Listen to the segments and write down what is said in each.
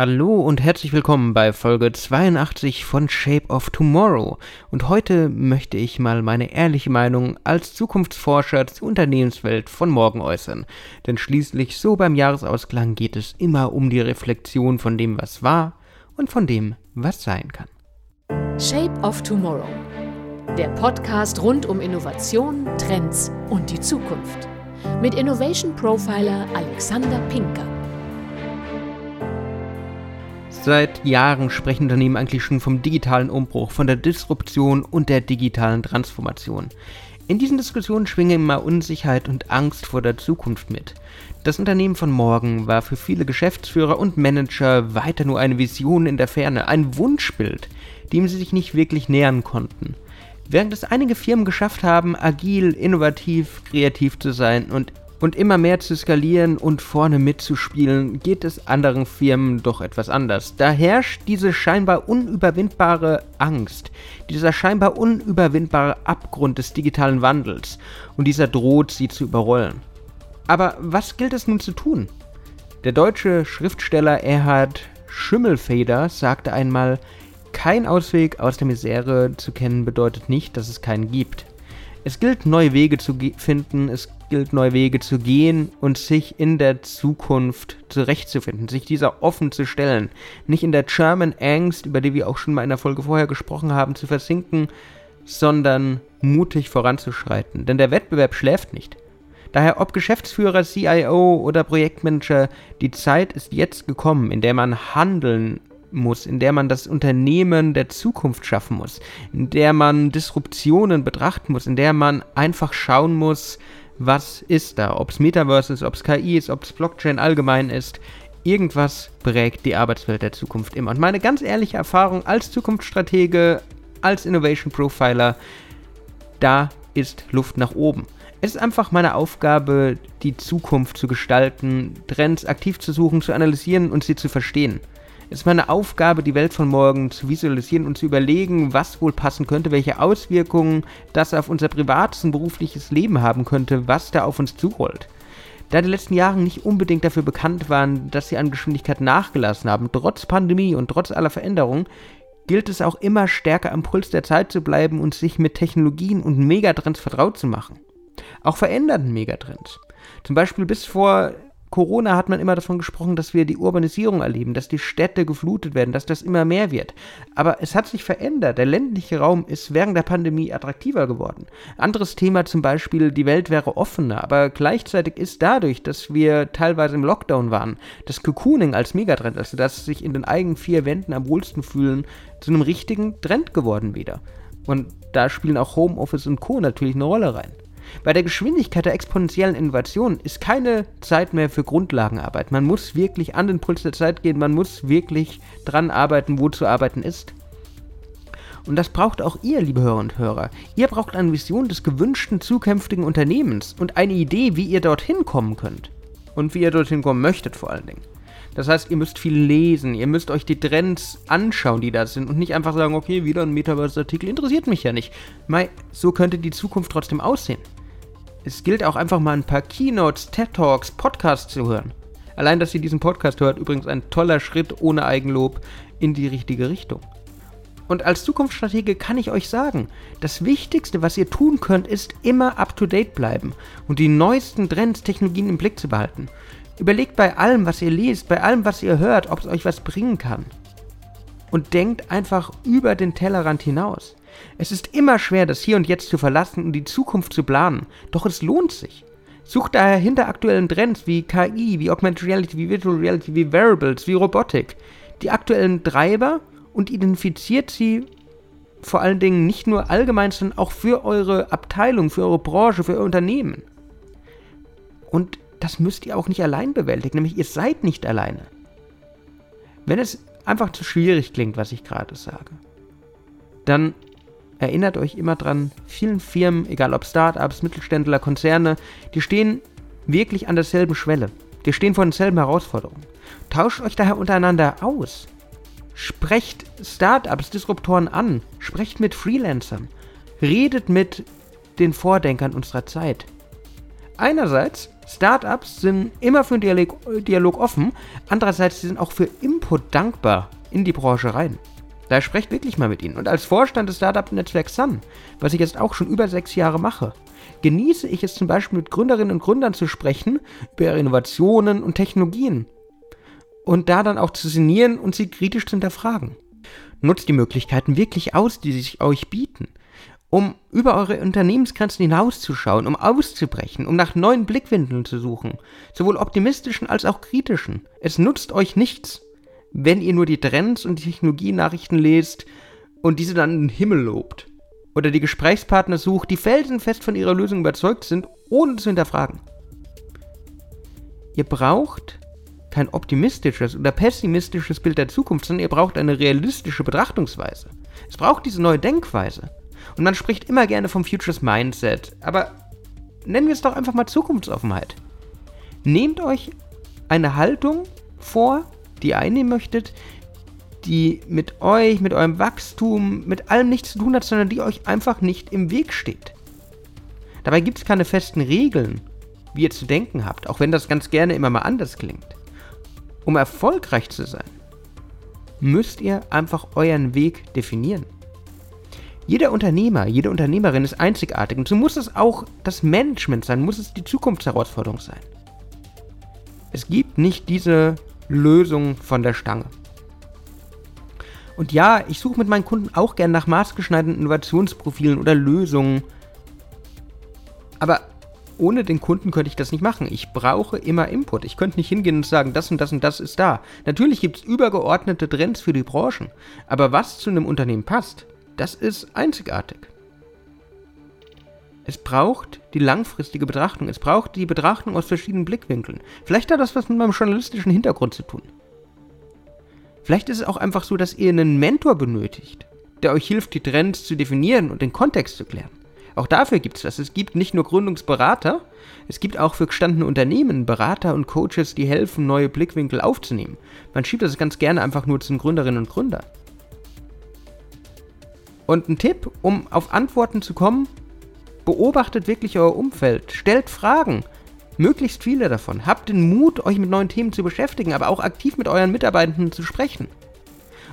Hallo und herzlich willkommen bei Folge 82 von Shape of Tomorrow. Und heute möchte ich mal meine ehrliche Meinung als Zukunftsforscher zur Unternehmenswelt von morgen äußern. Denn schließlich so beim Jahresausklang geht es immer um die Reflexion von dem, was war und von dem, was sein kann. Shape of Tomorrow. Der Podcast rund um Innovation, Trends und die Zukunft. Mit Innovation Profiler Alexander Pinker. Seit Jahren sprechen Unternehmen eigentlich schon vom digitalen Umbruch, von der Disruption und der digitalen Transformation. In diesen Diskussionen schwingen immer Unsicherheit und Angst vor der Zukunft mit. Das Unternehmen von morgen war für viele Geschäftsführer und Manager weiter nur eine Vision in der Ferne, ein Wunschbild, dem sie sich nicht wirklich nähern konnten. Während es einige Firmen geschafft haben, agil, innovativ, kreativ zu sein und und immer mehr zu skalieren und vorne mitzuspielen, geht es anderen Firmen doch etwas anders. Da herrscht diese scheinbar unüberwindbare Angst, dieser scheinbar unüberwindbare Abgrund des digitalen Wandels und dieser droht sie zu überrollen. Aber was gilt es nun zu tun? Der deutsche Schriftsteller Erhard Schimmelfeder sagte einmal, kein Ausweg aus der Misere zu kennen bedeutet nicht, dass es keinen gibt. Es gilt, neue Wege zu finden, es gilt, neue Wege zu gehen und sich in der Zukunft zurechtzufinden, sich dieser offen zu stellen, nicht in der German Angst, über die wir auch schon mal in der Folge vorher gesprochen haben, zu versinken, sondern mutig voranzuschreiten. Denn der Wettbewerb schläft nicht. Daher, ob Geschäftsführer, CIO oder Projektmanager, die Zeit ist jetzt gekommen, in der man handeln muss, in der man das Unternehmen der Zukunft schaffen muss, in der man Disruptionen betrachten muss, in der man einfach schauen muss, was ist da, ob es Metaverse ist, ob es KI ist, ob es Blockchain allgemein ist. Irgendwas prägt die Arbeitswelt der Zukunft immer. Und meine ganz ehrliche Erfahrung als Zukunftsstratege, als Innovation Profiler, da ist Luft nach oben. Es ist einfach meine Aufgabe, die Zukunft zu gestalten, Trends aktiv zu suchen, zu analysieren und sie zu verstehen. Es ist meine Aufgabe, die Welt von morgen zu visualisieren und zu überlegen, was wohl passen könnte, welche Auswirkungen das auf unser privates und berufliches Leben haben könnte, was da auf uns zurollt. Da die letzten Jahre nicht unbedingt dafür bekannt waren, dass sie an Geschwindigkeit nachgelassen haben, trotz Pandemie und trotz aller Veränderungen, gilt es auch immer stärker am Puls der Zeit zu bleiben und sich mit Technologien und Megatrends vertraut zu machen. Auch veränderten Megatrends. Zum Beispiel bis vor Corona hat man immer davon gesprochen, dass wir die Urbanisierung erleben, dass die Städte geflutet werden, dass das immer mehr wird. Aber es hat sich verändert. Der ländliche Raum ist während der Pandemie attraktiver geworden. Anderes Thema zum Beispiel, die Welt wäre offener, aber gleichzeitig ist dadurch, dass wir teilweise im Lockdown waren, das Cocooning als Megatrend, also das sich in den eigenen vier Wänden am wohlsten fühlen, zu einem richtigen Trend geworden wieder. Und da spielen auch Homeoffice und Co. natürlich eine Rolle rein. Bei der Geschwindigkeit der exponentiellen Innovation ist keine Zeit mehr für Grundlagenarbeit. Man muss wirklich an den Puls der Zeit gehen, man muss wirklich dran arbeiten, wo zu arbeiten ist. Und das braucht auch ihr, liebe Hörer und Hörer. Ihr braucht eine Vision des gewünschten zukünftigen Unternehmens und eine Idee, wie ihr dorthin kommen könnt. Und wie ihr dorthin kommen möchtet vor allen Dingen. Das heißt, ihr müsst viel lesen, ihr müsst euch die Trends anschauen, die da sind und nicht einfach sagen, okay, wieder ein Metaverse-Artikel interessiert mich ja nicht. Mei, so könnte die Zukunft trotzdem aussehen es gilt auch einfach mal ein paar Keynotes, TED Talks, Podcasts zu hören. Allein, dass ihr diesen Podcast hört, übrigens ein toller Schritt ohne Eigenlob in die richtige Richtung. Und als Zukunftsstratege kann ich euch sagen, das Wichtigste, was ihr tun könnt, ist immer up-to-date bleiben und die neuesten Trends, Technologien im Blick zu behalten. Überlegt bei allem, was ihr liest, bei allem, was ihr hört, ob es euch was bringen kann. Und denkt einfach über den Tellerrand hinaus. Es ist immer schwer, das Hier und Jetzt zu verlassen und die Zukunft zu planen, doch es lohnt sich. Sucht daher hinter aktuellen Trends wie KI, wie Augmented Reality, wie Virtual Reality, wie Wearables, wie Robotik, die aktuellen Treiber und identifiziert sie vor allen Dingen nicht nur allgemein, sondern auch für eure Abteilung, für eure Branche, für euer Unternehmen. Und das müsst ihr auch nicht allein bewältigen, nämlich ihr seid nicht alleine. Wenn es einfach zu schwierig klingt, was ich gerade sage, dann erinnert euch immer dran, vielen Firmen, egal ob Startups, Mittelständler, Konzerne, die stehen wirklich an derselben Schwelle. Die stehen vor denselben Herausforderungen. Tauscht euch daher untereinander aus. Sprecht Startups, Disruptoren an. Sprecht mit Freelancern. Redet mit den Vordenkern unserer Zeit. einerseits, Startups sind immer für den Dialog, Dialog offen, andererseits sie sind auch für Input dankbar in die Branche rein. Da sprecht wirklich mal mit ihnen. Und als Vorstand des Startup-Netzwerks Sun, was ich jetzt auch schon über sechs Jahre mache, genieße ich es zum Beispiel mit Gründerinnen und Gründern zu sprechen über ihre Innovationen und Technologien. Und da dann auch zu sinnieren und sie kritisch zu hinterfragen. Nutzt die Möglichkeiten wirklich aus, die sich euch bieten, um über eure Unternehmensgrenzen hinauszuschauen, um auszubrechen, um nach neuen Blickwinkeln zu suchen, sowohl optimistischen als auch kritischen. Es nutzt euch nichts, wenn ihr nur die Trends und die Technologienachrichten lest und diese dann in den Himmel lobt. Oder die Gesprächspartner sucht, die felsenfest von ihrer Lösung überzeugt sind, ohne zu hinterfragen. Ihr braucht kein optimistisches oder pessimistisches Bild der Zukunft, sondern ihr braucht eine realistische Betrachtungsweise. Es braucht diese neue Denkweise. Und man spricht immer gerne vom Futures Mindset, aber nennen wir es doch einfach mal Zukunftsoffenheit. Nehmt euch eine Haltung vor, die ihr einnehmen möchtet, die mit euch, mit eurem Wachstum, mit allem nichts zu tun hat, sondern die euch einfach nicht im Weg steht. Dabei gibt es keine festen Regeln, wie ihr zu denken habt, auch wenn das ganz gerne immer mal anders klingt. Um erfolgreich zu sein, müsst ihr einfach euren Weg definieren. Jeder Unternehmer, jede Unternehmerin ist einzigartig und so muss es auch das Management sein, muss es die Zukunftsherausforderung sein. Es gibt nicht diese Lösung von der Stange. Und ja, ich suche mit meinen Kunden auch gern nach maßgeschneiderten Innovationsprofilen oder Lösungen. Aber ohne den Kunden könnte ich das nicht machen. Ich brauche immer Input. Ich könnte nicht hingehen und sagen, das und das und das ist da. Natürlich gibt es übergeordnete Trends für die Branchen. Aber was zu einem Unternehmen passt, das ist einzigartig. Es braucht die langfristige Betrachtung. Es braucht die Betrachtung aus verschiedenen Blickwinkeln. Vielleicht hat das was mit meinem journalistischen Hintergrund zu tun. Vielleicht ist es auch einfach so, dass ihr einen Mentor benötigt, der euch hilft, die Trends zu definieren und den Kontext zu klären. Auch dafür gibt es das. Es gibt nicht nur Gründungsberater, es gibt auch für gestandene Unternehmen Berater und Coaches, die helfen, neue Blickwinkel aufzunehmen. Man schiebt das ganz gerne einfach nur zu den Gründerinnen und Gründern. Und ein Tipp, um auf Antworten zu kommen, beobachtet wirklich euer Umfeld, stellt Fragen, möglichst viele davon. Habt den Mut, euch mit neuen Themen zu beschäftigen, aber auch aktiv mit euren Mitarbeitenden zu sprechen.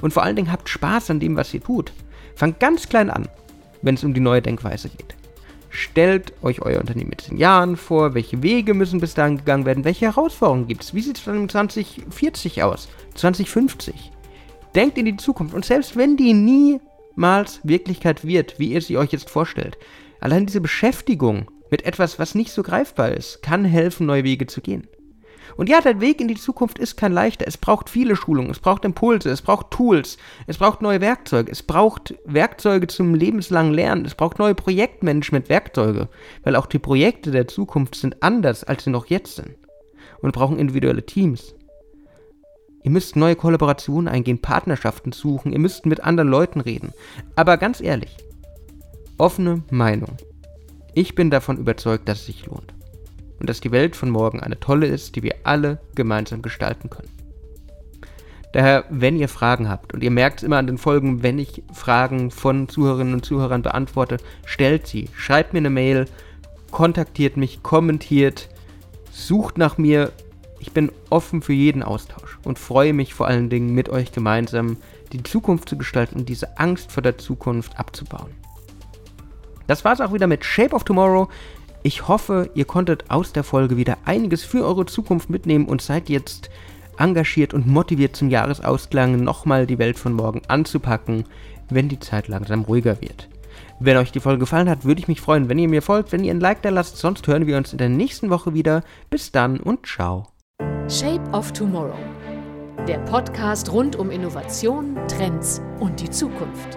Und vor allen Dingen habt Spaß an dem, was ihr tut. Fangt ganz klein an wenn es um die neue Denkweise geht. Stellt euch euer Unternehmen mit 10 Jahren vor, welche Wege müssen bis dahin gegangen werden, welche Herausforderungen gibt es, wie sieht es dann im 2040 aus, 2050. Denkt in die Zukunft und selbst wenn die niemals Wirklichkeit wird, wie ihr sie euch jetzt vorstellt, allein diese Beschäftigung mit etwas, was nicht so greifbar ist, kann helfen, neue Wege zu gehen. Und ja, der Weg in die Zukunft ist kein leichter. Es braucht viele Schulungen, es braucht Impulse, es braucht Tools, es braucht neue Werkzeuge, es braucht Werkzeuge zum lebenslangen Lernen, es braucht neue Projektmanagement-Werkzeuge, weil auch die Projekte der Zukunft sind anders, als sie noch jetzt sind. Und brauchen individuelle Teams. Ihr müsst neue Kollaborationen eingehen, Partnerschaften suchen, ihr müsst mit anderen Leuten reden. Aber ganz ehrlich, offene Meinung. Ich bin davon überzeugt, dass es sich lohnt und dass die Welt von morgen eine tolle ist, die wir alle gemeinsam gestalten können. Daher, wenn ihr Fragen habt, und ihr merkt es immer an den Folgen, wenn ich Fragen von Zuhörerinnen und Zuhörern beantworte, stellt sie, schreibt mir eine Mail, kontaktiert mich, kommentiert, sucht nach mir. Ich bin offen für jeden Austausch und freue mich vor allen Dingen mit euch gemeinsam die Zukunft zu gestalten und diese Angst vor der Zukunft abzubauen. Das war es auch wieder mit Shape of Tomorrow. Ich hoffe, ihr konntet aus der Folge wieder einiges für eure Zukunft mitnehmen und seid jetzt engagiert und motiviert zum Jahresausklang nochmal die Welt von morgen anzupacken, wenn die Zeit langsam ruhiger wird. Wenn euch die Folge gefallen hat, würde ich mich freuen, wenn ihr mir folgt, wenn ihr ein Like da lasst, sonst hören wir uns in der nächsten Woche wieder. Bis dann und ciao. Shape of Tomorrow. Der Podcast rund um Innovation, Trends und die Zukunft.